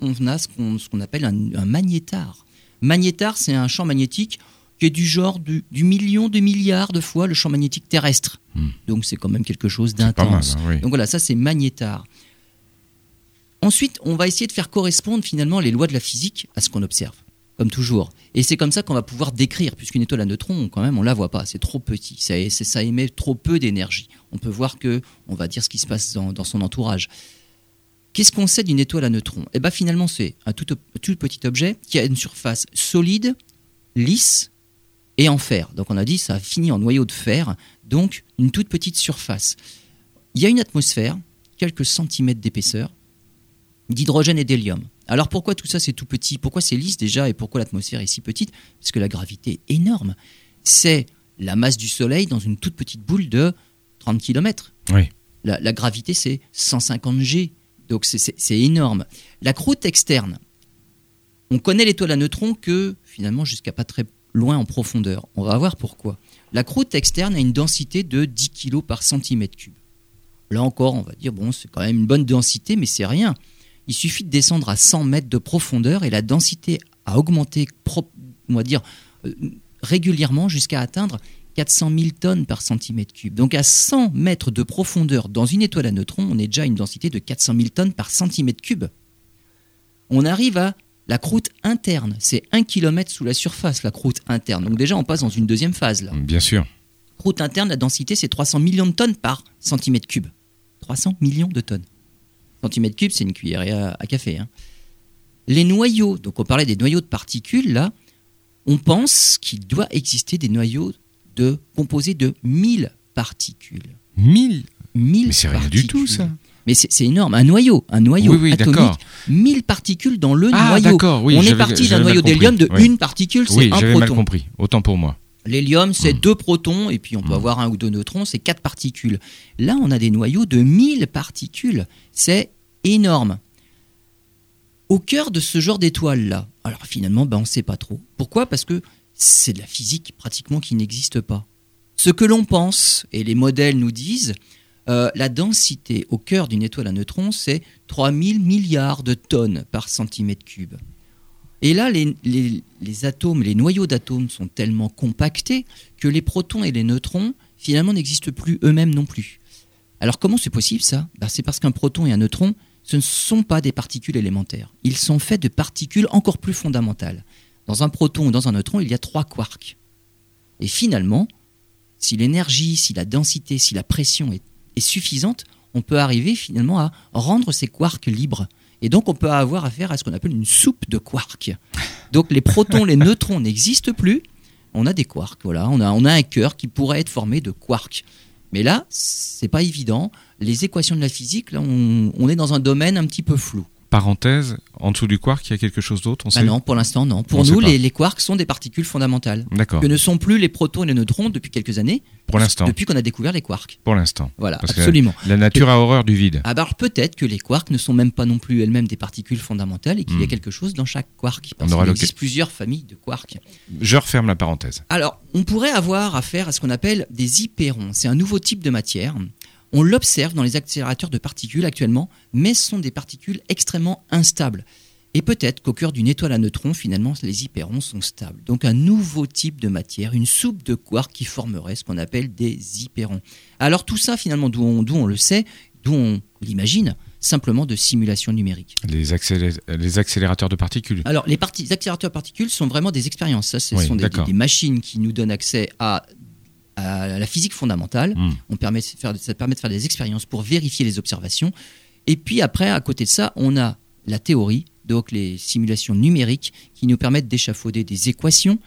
on, a ce qu'on appelle un, magnétar. Magnétar, c'est un champ magnétique qui est du genre du, million de milliards de fois le champ magnétique terrestre. Hmm. Donc c'est quand même quelque chose d'intense. Hein, Donc voilà, ça c'est magnétar. Ensuite, on va essayer de faire correspondre finalement les lois de la physique à ce qu'on observe comme toujours. Et c'est comme ça qu'on va pouvoir décrire, puisqu'une étoile à neutrons, quand même, on la voit pas, c'est trop petit, ça, émet trop peu d'énergie. On peut voir que, on va dire ce qui se passe dans, son entourage. Qu'est-ce qu'on sait d'une étoile à neutrons? Eh bien finalement, c'est un tout, tout, petit objet qui a une surface solide, lisse et en fer. Donc on a dit ça a fini en noyau de fer, donc une toute petite surface. Il y a une atmosphère, quelques centimètres d'épaisseur, d'hydrogène et d'hélium. Alors pourquoi tout ça c'est tout petit? Pourquoi c'est lisse déjà et pourquoi l'atmosphère est si petite? Parce que la gravité est énorme. C'est la masse du Soleil dans une toute petite boule de 30 km. Oui. La, gravité c'est 150 G. Donc c'est énorme. La croûte externe, on connaît l'étoile à neutrons que finalement jusqu'à pas très loin en profondeur. On va voir pourquoi. La croûte externe a une densité de 10 kg par centimètre cube. Là encore, on va dire, bon, c'est quand même une bonne densité, mais c'est rien il suffit de descendre à 100 mètres de profondeur et la densité a augmenté, on va dire, euh, régulièrement jusqu'à atteindre 400 000 tonnes par centimètre cube. Donc à 100 mètres de profondeur dans une étoile à neutrons, on est déjà à une densité de 400 000 tonnes par centimètre cube. On arrive à la croûte interne. C'est 1 km sous la surface, la croûte interne. Donc déjà, on passe dans une deuxième phase. Là. Bien sûr. Croûte interne, la densité, c'est 300 millions de tonnes par centimètre cube. 300 millions de tonnes centimètres cubes, c'est une cuillère à, café. Hein. Les noyaux, donc on parlait des noyaux de particules, là, on pense qu'il doit exister des noyaux de, composés de 1000 particules. 1000 1000 Mais c'est rien du tout, ça mais c'est énorme, un noyau, un noyau oui, oui, atomique, 1000 particules dans le ah, noyau. Oui, on est parti d'un noyau d'hélium de une particule, c'est un proton. j'avais mal compris, autant pour moi. L'hélium, c'est hmm. deux protons, et puis on peut hmm. avoir un ou deux neutrons, c'est quatre particules. Là, on a des noyaux de 1000 particules. C'est énorme. Au cœur de ce genre d'étoiles-là, alors finalement, ben, on ne sait pas trop. Pourquoi? Parce que c'est de la physique pratiquement qui n'existe pas. Ce que l'on pense, et les modèles nous disent, euh, la densité au cœur d'une étoile à neutrons, c'est 3000 milliards de tonnes par centimètre cube. Et là, les, atomes, les noyaux d'atomes sont tellement compactés que les protons et les neutrons, finalement, n'existent plus eux-mêmes non plus. Alors comment c'est possible ça? Ben, C'est parce qu'un proton et un neutron, ce ne sont pas des particules élémentaires. Ils sont faits de particules encore plus fondamentales. Dans un proton ou dans un neutron, il y a trois quarks. Et finalement, si l'énergie, si la densité, si la pression est, est suffisante, on peut arriver finalement à rendre ces quarks libres. Et donc on peut avoir affaire à ce qu'on appelle une soupe de quarks. Donc les protons, les neutrons n'existent plus. On a des quarks, voilà. On a, un cœur qui pourrait être formé de quarks. Mais là, c'est pas évident. Les équations de la physique, là, on est dans un domaine un petit peu flou parenthèse, en dessous du quark, il y a quelque chose d'autre bah Non, pour l'instant, non. Pour nous, les, quarks sont des particules fondamentales. D'accord. Que ne sont plus les protons et les neutrons depuis quelques années. Pour l'instant. Depuis qu'on a découvert les quarks. Pour l'instant. Voilà, absolument. La nature a horreur du vide. Ah bah alors peut-être que les quarks ne sont même pas non plus elles-mêmes des particules fondamentales et qu'il y a hmm. quelque chose dans chaque quark. Parce qu'il existe plusieurs familles de quarks. Je referme la parenthèse. Alors, on pourrait avoir affaire à ce qu'on appelle des hyperons. C'est un nouveau type de matière on l'observe dans les accélérateurs de particules actuellement, mais ce sont des particules extrêmement instables. Et peut-être qu'au cœur d'une étoile à neutrons, finalement, les hyperons sont stables. Donc un nouveau type de matière, une soupe de quarks qui formerait ce qu'on appelle des hyperons. Alors tout ça, finalement, d'où on, le sait, d'où on l'imagine, simplement de simulation numérique. Les, accélérateurs de particules Alors, les, accélérateurs de particules sont vraiment des expériences. Ça, ce sont des, machines qui nous donnent accès à à la physique fondamentale. Hmm. On permet de faire, ça permet de faire des expériences pour vérifier les observations. Et puis après, à côté de ça, on a la théorie, donc les simulations numériques qui nous permettent d'échafauder des équations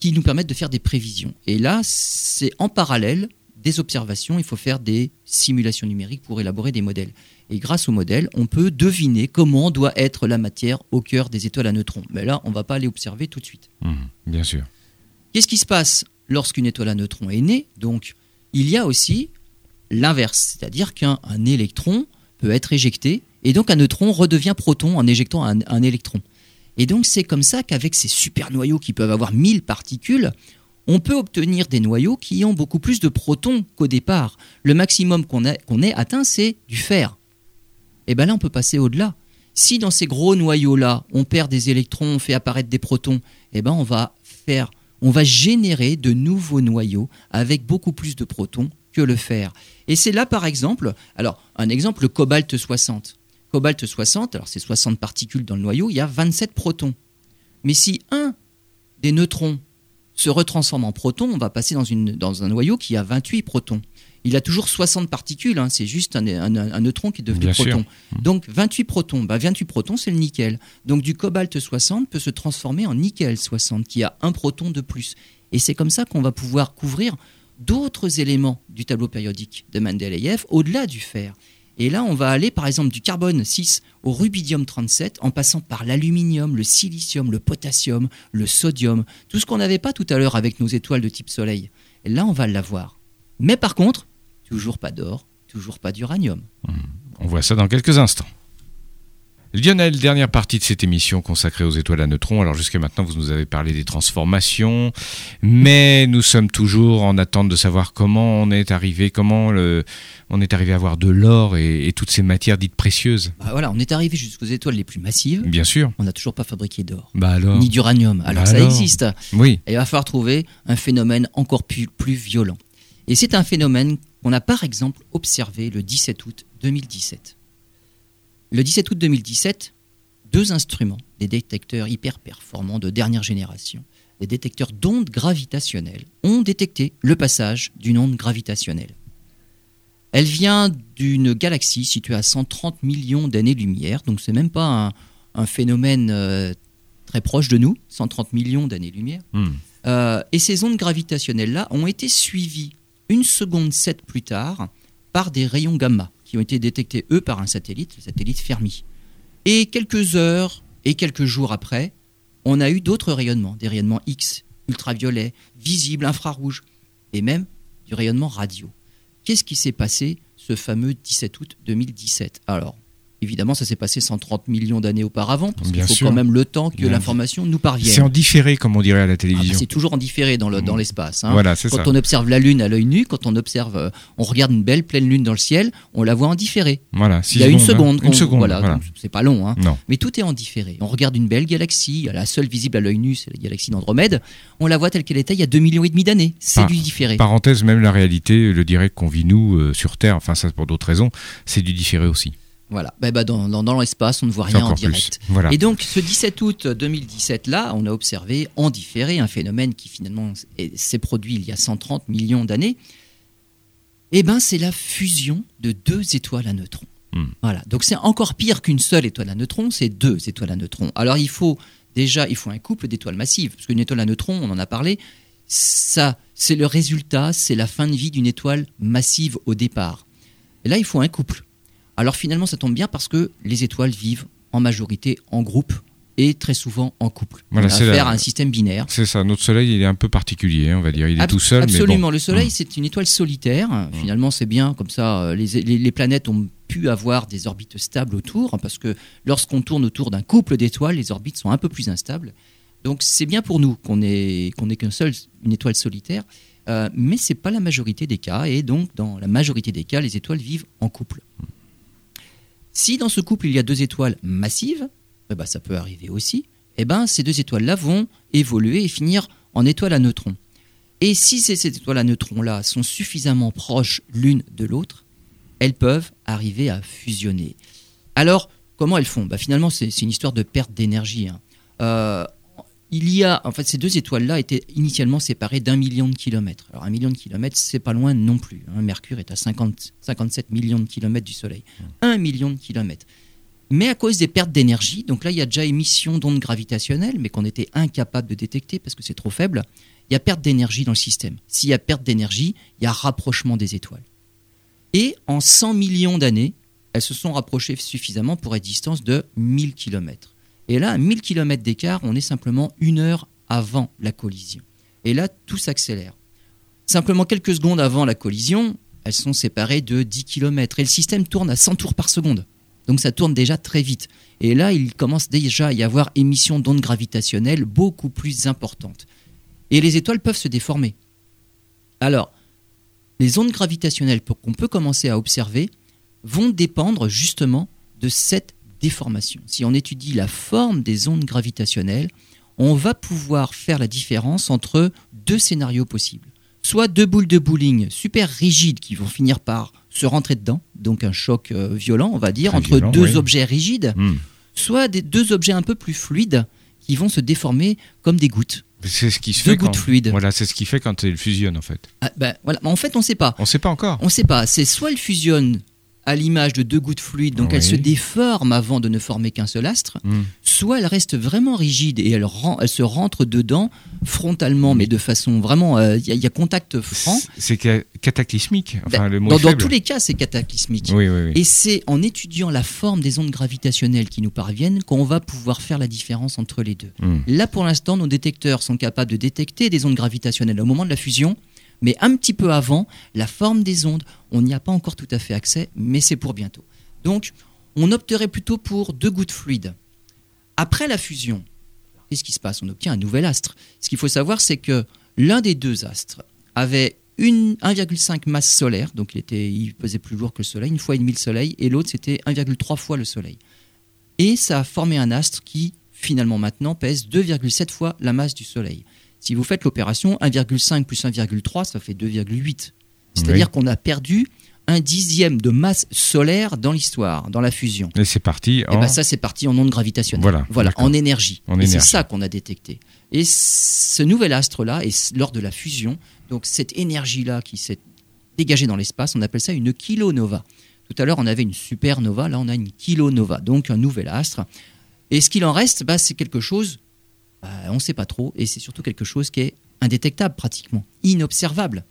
qui nous permettent de faire des prévisions. Et là, c'est en parallèle des observations, il faut faire des simulations numériques pour élaborer des modèles. Et grâce aux modèles, on peut deviner comment doit être la matière au cœur des étoiles à neutrons. Mais là, on ne va pas les observer tout de suite. Hmm, bien sûr. Qu'est-ce qui se passe lorsqu'une étoile à neutrons est née, donc il y a aussi l'inverse, c'est-à-dire qu'un électron peut être éjecté, et donc un neutron redevient proton en éjectant un, électron. Et donc c'est comme ça qu'avec ces super noyaux qui peuvent avoir 1000 particules, on peut obtenir des noyaux qui ont beaucoup plus de protons qu'au départ. Le maximum qu'on ait atteint, c'est du fer. Et bien là, on peut passer au-delà. Si dans ces gros noyaux-là, on perd des électrons, on fait apparaître des protons, et ben on va faire on va générer de nouveaux noyaux avec beaucoup plus de protons que le fer. Et c'est là, par exemple, alors un exemple, le cobalt 60. Cobalt 60, alors c'est 60 particules dans le noyau, il y a 27 protons. Mais si un des neutrons se retransforme en proton, on va passer dans, un noyau qui a 28 protons il a toujours 60 particules, hein. c'est juste un, neutron qui est devenu proton. Donc 28 protons, bah 28 protons c'est le nickel. Donc du cobalt 60 peut se transformer en nickel 60 qui a un proton de plus. Et c'est comme ça qu'on va pouvoir couvrir d'autres éléments du tableau périodique de Mendeleïev au-delà du fer. Et là, on va aller par exemple du carbone 6 au rubidium 37 en passant par l'aluminium, le silicium, le potassium, le sodium, tout ce qu'on n'avait pas tout à l'heure avec nos étoiles de type Soleil. Et là, on va l'avoir. Mais par contre, Toujours pas d'or, toujours pas d'uranium. Hmm. On voit ça dans quelques instants. Lionel, dernière partie de cette émission consacrée aux étoiles à neutrons. Alors jusqu'à maintenant, vous nous avez parlé des transformations, mais nous sommes toujours en attente de savoir comment on est arrivé, comment on est arrivé à avoir de l'or et, toutes ces matières dites précieuses. Bah voilà, on est arrivé jusqu'aux étoiles les plus massives. Bien sûr. On n'a toujours pas fabriqué d'or. Bah Ni d'uranium. Alors bah ça existe. Oui. Et il va falloir trouver un phénomène encore plus, plus violent. Et c'est un phénomène qu'on a par exemple observé le 17 août 2017. Le 17 août 2017, deux instruments, des détecteurs hyper performants de dernière génération, des détecteurs d'ondes gravitationnelles, ont détecté le passage d'une onde gravitationnelle. Elle vient d'une galaxie située à 130 millions d'années-lumière, donc c'est même pas un, phénomène euh, très proche de nous, 130 millions d'années-lumière. Hmm. Euh, et ces ondes gravitationnelles-là ont été suivies une seconde 7 plus tard par des rayons gamma qui ont été détectés, eux, par un satellite, le satellite Fermi. Et quelques heures et quelques jours après, on a eu d'autres rayonnements, des rayonnements X, ultraviolets, visibles, infrarouges, et même du rayonnement radio. Qu'est-ce qui s'est passé ce fameux 17 août 2017 Alors, Évidemment, ça s'est passé 130 millions d'années auparavant, parce qu'il faut quand même le temps que l'information nous parvienne. C'est en différé, comme on dirait à la ah, télévision. c'est toujours en différé dans l'espace. Hein. Voilà, quand on observe la Lune à l'œil nu, quand on observe, euh, on regarde une belle pleine Lune dans le ciel, on la voit en différé. Voilà, Il y a une seconde. Une seconde. Voilà, c'est pas long. Hein. Non. Mais tout est en différé. On regarde une belle galaxie, la seule visible à l'œil nu, c'est la galaxie d'Andromède. On la voit telle qu'elle était il y a 2 millions et demi d'années. C'est du différé. Parenthèse, même la réalité, le direct qu'on vit nous euh, sur Terre, enfin ça pour d'autres raisons, c'est du différé aussi. Voilà, bah, bah, dans, dans, l'espace, on ne voit rien en direct. Et donc, ce 17 août 2017-là, on a observé en différé un phénomène qui finalement s'est produit il y a 130 millions d'années. Eh ben, c'est la fusion de deux étoiles à neutrons. Hmm. Voilà. Donc c'est encore pire qu'une seule étoile à neutrons, c'est deux étoiles à neutrons. Alors il faut déjà, il faut un couple d'étoiles massives, parce qu'une étoile à neutrons, on en a parlé, ça, c'est le résultat, c'est la fin de vie d'une étoile massive au départ. Et là, il faut un couple. Alors finalement, ça tombe bien parce que les étoiles vivent en majorité en groupe et très souvent en couple. Voilà, faire un système binaire. C'est ça. Notre Soleil, il est un peu particulier, on va dire. Il est tout seul. Absolument. Le Soleil, mmh. c'est une étoile solitaire. Mmh. Finalement, c'est bien comme ça. Euh, les, les, planètes ont pu avoir des orbites stables autour, parce que lorsqu'on tourne autour d'un couple d'étoiles, les orbites sont un peu plus instables. Donc c'est bien pour nous qu'on ait qu'on qu'une seule une étoile solitaire, euh, mais c'est pas la majorité des cas. Et donc dans la majorité des cas, les étoiles vivent en couple. Si dans ce couple il y a deux étoiles massives, eh ben, ça peut arriver aussi, eh ben, ces deux étoiles-là vont évoluer et finir en étoiles à neutrons. Et si ces, étoiles à neutrons-là sont suffisamment proches l'une de l'autre, elles peuvent arriver à fusionner. Alors, comment elles font? Bah, Finalement, c'est une histoire de perte d'énergie. Hein. Euh, il y a, en fait, ces deux étoiles-là étaient initialement séparées d'un million de kilomètres. Alors, un million de kilomètres, c'est pas loin non plus. Hein. Mercure est à 50, 57 millions de kilomètres du Soleil. Un million de kilomètres mais à cause des pertes d'énergie, donc là il y a déjà émission d'ondes gravitationnelles, mais qu'on était incapable de détecter parce que c'est trop faible, il y a perte d'énergie dans le système. S'il y a perte d'énergie, il y a rapprochement des étoiles. Et en 100 millions d'années, elles se sont rapprochées suffisamment pour être distance de 1000 km. Et là, à 1000 km d'écart, on est simplement une heure avant la collision. Et là, tout s'accélère. Simplement quelques secondes avant la collision, elles sont séparées de 10 km. Et le système tourne à 100 tours par seconde. Donc ça tourne déjà très vite. Et là, il commence déjà à y avoir émission d'ondes gravitationnelles beaucoup plus importantes. Et les étoiles peuvent se déformer. Alors, les ondes gravitationnelles qu'on peut commencer à observer vont dépendre justement de cette déformation. Si on étudie la forme des ondes gravitationnelles, on va pouvoir faire la différence entre deux scénarios possibles. Soit deux boules de bowling super rigides qui vont finir par se rentrer dedans, donc un choc euh, violent, on va dire, entre deux objets rigides, hmm. soit des deux objets un peu plus fluides qui vont se déformer comme des gouttes. C'est ce qui se fait gouttes fluides. Voilà, c'est ce qui fait quand elles fusionnent en fait. Ah, ben, voilà, en fait, on ne sait pas. On ne sait pas encore. On ne sait pas. C'est soit elles fusionnent à l'image de deux gouttes fluides, donc elles se déforment avant de ne former qu'un seul astre, hmm. soit elles restent vraiment rigides et elles, se rentrent dedans frontalement, mais de façon vraiment, euh, il y, a contact franc. C'est cataclysmique. Enfin, le dans, dans, tous les cas, c'est cataclysmique. et c'est en étudiant la forme des ondes gravitationnelles qui nous parviennent qu'on va pouvoir faire la différence entre les deux. Hmm. Là, pour l'instant, nos détecteurs sont capables de détecter des ondes gravitationnelles au moment de la fusion mais un petit peu avant, la forme des ondes, on n'y a pas encore tout à fait accès, mais c'est pour bientôt. Donc, on opterait plutôt pour deux gouttes fluides. Après la fusion, qu'est-ce qui se passe? On obtient un nouvel astre. Ce qu'il faut savoir, c'est que l'un des deux astres avait 1,5 masse solaire, donc il, était, il pesait plus lourd que le Soleil, une fois et demi le Soleil, et l'autre c'était 1,3 fois le Soleil. Et ça a formé un astre qui, finalement maintenant, pèse 2,7 fois la masse du Soleil. Si vous faites l'opération 1,5 plus 1,3, ça fait 2,8. C'est-à-dire qu'on a perdu un dixième de masse solaire dans l'histoire, dans la fusion. Et c'est parti en... Et ben ça, c'est parti en ondes gravitationnelles. Voilà, voilà en énergie. c'est ça qu'on a détecté. Et ce nouvel astre-là, et lors de la fusion, donc cette énergie-là qui s'est dégagée dans l'espace, on appelle ça une kilonova. Tout à l'heure, on avait une supernova, là, on a une kilonova, donc un nouvel astre. Et ce qu'il en reste, bah, c'est quelque chose bah, on ne sait pas trop, et c'est surtout quelque chose qui est indétectable pratiquement, inobservable.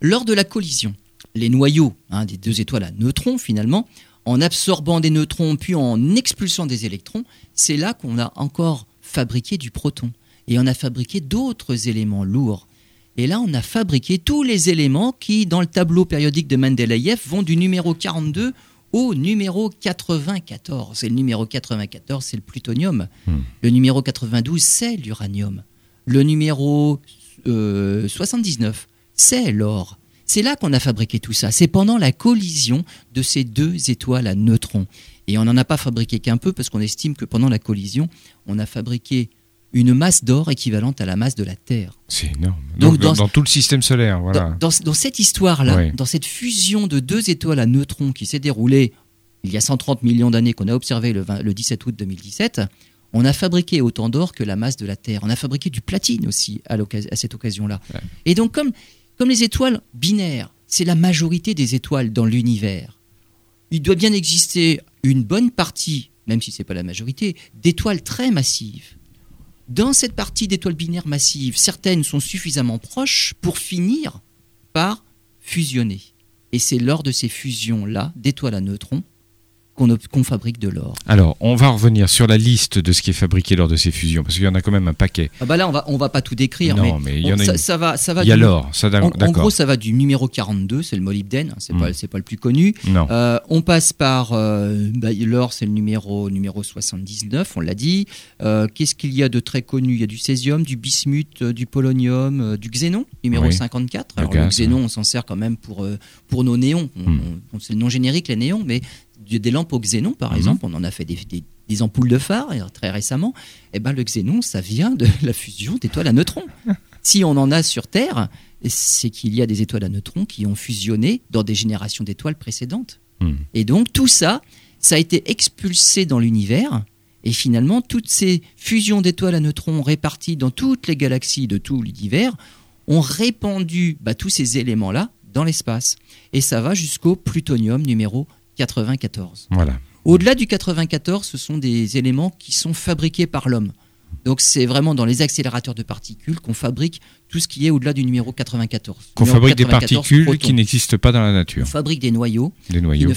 Lors de la collision, les noyaux hein, des deux étoiles à neutrons, finalement, en absorbant des neutrons puis en expulsant des électrons, c'est là qu'on a encore fabriqué du proton. Et on a fabriqué d'autres éléments lourds. Et là, on a fabriqué tous les éléments qui, dans le tableau périodique de Mendeleïev, vont du numéro 42 au numéro 94. Et le numéro 94, c'est le plutonium. Hmm. Le numéro 92, c'est l'uranium. Le numéro 79, euh, c'est l'or. C'est là qu'on a fabriqué tout ça. C'est pendant la collision de ces deux étoiles à neutrons. Et on n'en a pas fabriqué qu'un peu parce qu'on estime que pendant la collision, on a fabriqué une masse d'or équivalente à la masse de la Terre. C'est énorme. Donc, dans, tout le système solaire, voilà. Dans, cette histoire-là, dans cette fusion de deux étoiles à neutrons qui s'est déroulée il y a 130 millions d'années qu'on a observé le, 17 août 2017, on a fabriqué autant d'or que la masse de la Terre. On a fabriqué du platine aussi à, cette occasion-là. Et donc, comme, comme les étoiles binaires c'est la majorité des étoiles dans l'univers. Il doit bien exister une bonne partie, même si ce n'est pas la majorité, d'étoiles très massives. Dans cette partie d'étoiles binaires massives, certaines sont suffisamment proches pour finir par fusionner. Et c'est lors de ces fusions-là d'étoiles à neutrons qu'on fabrique de l'or. Alors, on va revenir sur la liste de ce qui est fabriqué lors de ces fusions, parce qu'il y en a quand même un paquet. Ah bah là, on va, on va pas tout décrire, non, mais, il y en a ça, va, ça va. Il y a l'or, ça en, en, gros, ça va du numéro 42, c'est le molybdène, hein, c'est n'est hmm. pas, pas le plus connu. Non. Euh, on passe par euh, bah, l'or, c'est le numéro numéro 79, on l'a dit. Euh, qu'est-ce qu'il y a de très connu? Il y a du césium, du bismuth, du polonium, du xénon, numéro 54. Alors le, xénon, on s'en sert quand même pour pour nos néons. Hmm. c'est le nom générique les néons, mais des lampes au xénon, par mhm. exemple, on en a fait des, ampoules de phare très récemment. Et eh ben, le xénon, ça vient de la fusion d'étoiles à neutrons. si on en a sur Terre, c'est qu'il y a des étoiles à neutrons qui ont fusionné dans des générations d'étoiles précédentes. Mhm. Et donc tout ça, ça a été expulsé dans l'univers. Et finalement, toutes ces fusions d'étoiles à neutrons réparties dans toutes les galaxies de tout l'univers ont répandu bah, tous ces éléments-là dans l'espace. Et ça va jusqu'au plutonium numéro 94. Voilà. Au-delà du 94, ce sont des éléments qui sont fabriqués par l'homme. Donc c'est vraiment dans les accélérateurs de particules qu'on fabrique tout ce qui est au-delà du numéro 94. Qu'on fabrique des particules qui n'existent pas dans la nature. On fabrique des noyaux, des noyaux.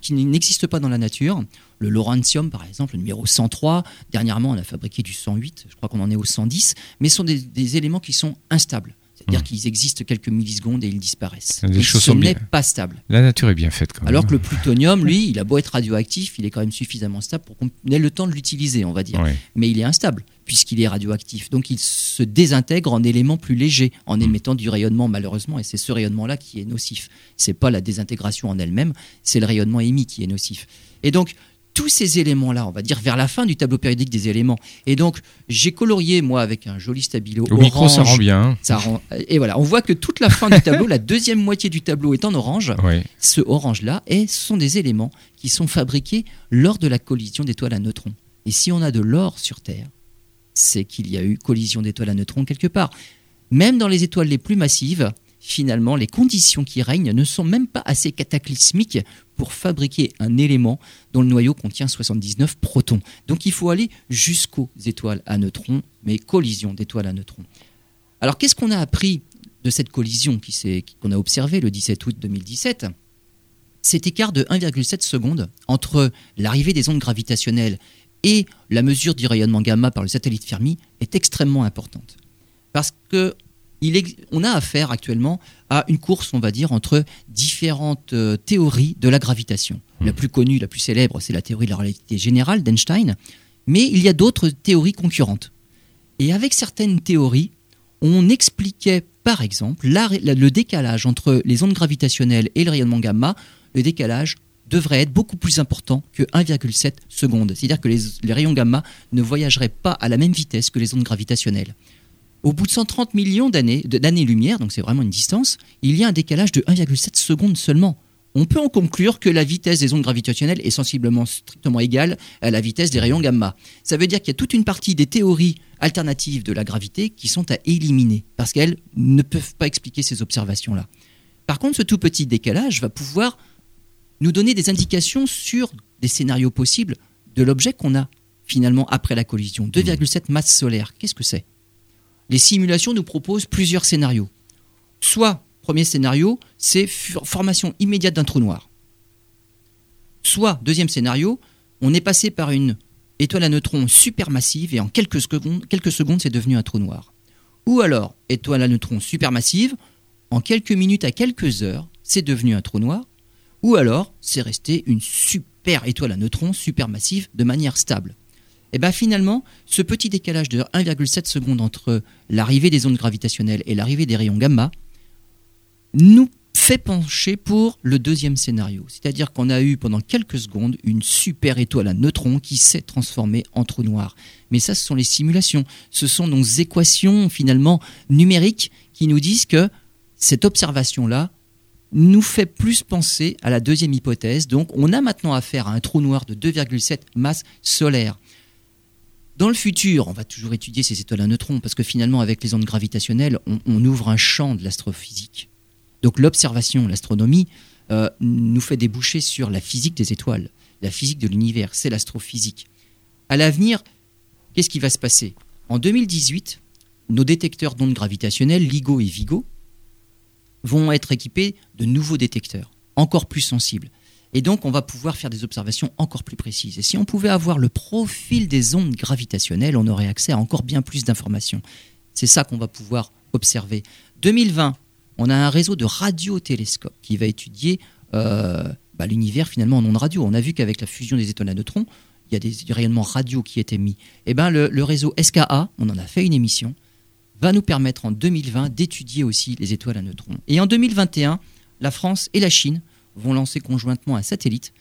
qui n'existent pas dans la nature. Le laurentium, par exemple, le numéro 103. Dernièrement, on a fabriqué du 108. Je crois qu'on en est au 110. Mais ce sont des éléments qui sont instables. C'est-à-dire qu'ils existent quelques millisecondes et ils disparaissent. Des ce n'est pas stable. La nature est bien faite quand même. Alors que le plutonium, lui, il a beau être radioactif, il est quand même suffisamment stable pour qu'on ait le temps de l'utiliser, on va dire. Mais il est instable puisqu'il est radioactif. Donc il se désintègre en éléments plus légers, en hmm. émettant du rayonnement malheureusement, et c'est ce rayonnement-là qui est nocif. C'est pas la désintégration en elle-même, c'est le rayonnement émis qui est nocif. Et donc tous ces éléments-là, on va dire vers la fin du tableau périodique des éléments. Et donc, j'ai colorié, moi, avec un joli stabilo Au micro, ça rend bien. Ça rend, et voilà, on voit que toute la fin du tableau, la deuxième moitié du tableau est en orange. Ce orange-là, et ce sont des éléments qui sont fabriqués lors de la collision d'étoiles à neutrons. Et si on a de l'or sur Terre, c'est qu'il y a eu collision d'étoiles à neutrons quelque part. Même dans les étoiles les plus massives, finalement, les conditions qui règnent ne sont même pas assez cataclysmiques pour fabriquer un élément dont le noyau contient 79 protons. Donc il faut aller jusqu'aux étoiles à neutrons, mais collision d'étoiles à neutrons. Alors qu'est-ce qu'on a appris de cette collision qu'on a observée le 17 août 2017 Cet écart de 1,7 secondes entre l'arrivée des ondes gravitationnelles et la mesure du rayonnement gamma par le satellite Fermi est extrêmement importante. Parce que on a affaire actuellement à une course, on va dire, entre différentes euh, théories de la gravitation. Hmm. La plus connue, la plus célèbre, c'est la théorie de la relativité générale d'Einstein, mais il y a d'autres théories concurrentes. Et avec certaines théories, on expliquait, par exemple, le décalage entre les ondes gravitationnelles et le rayonnement gamma, le décalage devrait être beaucoup plus important que 1,7 secondes. C'est-à-dire que les rayons gamma ne voyageraient pas à la même vitesse que les ondes gravitationnelles. Au bout de 130 millions d'années-lumière, donc c'est vraiment une distance, il y a un décalage de 1,7 secondes seulement. On peut en conclure que la vitesse des ondes gravitationnelles est sensiblement strictement égale à la vitesse des rayons gamma. Ça veut dire qu'il y a toute une partie des théories alternatives de la gravité qui sont à éliminer, parce qu'elles ne peuvent pas expliquer ces observations-là. Par contre, ce tout petit décalage va pouvoir nous donner des indications sur des scénarios possibles de l'objet qu'on a finalement après la collision. 2,7 masses solaires, qu'est-ce que c'est? Les simulations nous proposent plusieurs scénarios. Soit, premier scénario, c'est formation immédiate d'un trou noir. Soit, deuxième scénario, on est passé par une étoile à neutrons supermassive et en quelques secondes, c'est devenu un trou noir. Ou alors, étoile à neutrons supermassive, en quelques minutes à quelques heures, c'est devenu un trou noir. Ou alors, c'est resté une super étoile à neutrons supermassive de manière stable. Et eh bien finalement, ce petit décalage de 1,7 secondes entre l'arrivée des ondes gravitationnelles et l'arrivée des rayons gamma nous fait pencher pour le deuxième scénario. C'est-à-dire qu'on a eu pendant quelques secondes une super étoile à neutrons qui s'est transformée en trou noir. Mais ça, ce sont les simulations. Ce sont nos équations finalement numériques qui nous disent que cette observation-là nous fait plus penser à la deuxième hypothèse. Donc on a maintenant affaire à un trou noir de 2,7 masses solaires. Dans le futur, on va toujours étudier ces étoiles à neutrons parce que finalement, avec les ondes gravitationnelles, on, ouvre un champ de l'astrophysique. Donc l'observation, l'astronomie, euh, nous fait déboucher sur la physique des étoiles, la physique de l'univers, c'est l'astrophysique. À l'avenir, qu'est-ce qui va se passer? En 2018, nos détecteurs d'ondes gravitationnelles, LIGO et VIGO, vont être équipés de nouveaux détecteurs, encore plus sensibles. Et donc, on va pouvoir faire des observations encore plus précises. Et si on pouvait avoir le profil des ondes gravitationnelles, on aurait accès à encore bien plus d'informations. C'est ça qu'on va pouvoir observer. 2020, on a un réseau de radiotélescopes qui va étudier euh, bah, l'univers finalement en ondes radio. On a vu qu'avec la fusion des étoiles à neutrons, il y a des rayonnements radio qui étaient mis. Et eh ben le, le réseau SKA, on en a fait une émission, va nous permettre en 2020 d'étudier aussi les étoiles à neutrons. Et en 2021, la France et la Chine vont lancer conjointement un satellite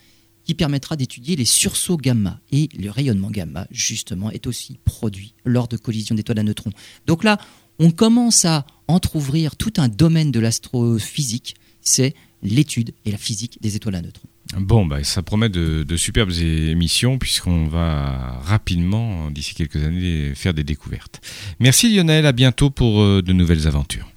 qui permettra d'étudier les sursauts gamma. Et le rayonnement gamma, justement, est aussi produit lors de collisions d'étoiles à neutrons. Donc là, on commence à entr'ouvrir tout un domaine de l'astrophysique, c'est l'étude et la physique des étoiles à neutrons. Bon, bah, ça promet de, de superbes émissions puisqu'on va rapidement, d'ici quelques années, faire des découvertes. Merci Lionel, à bientôt pour euh, de nouvelles aventures.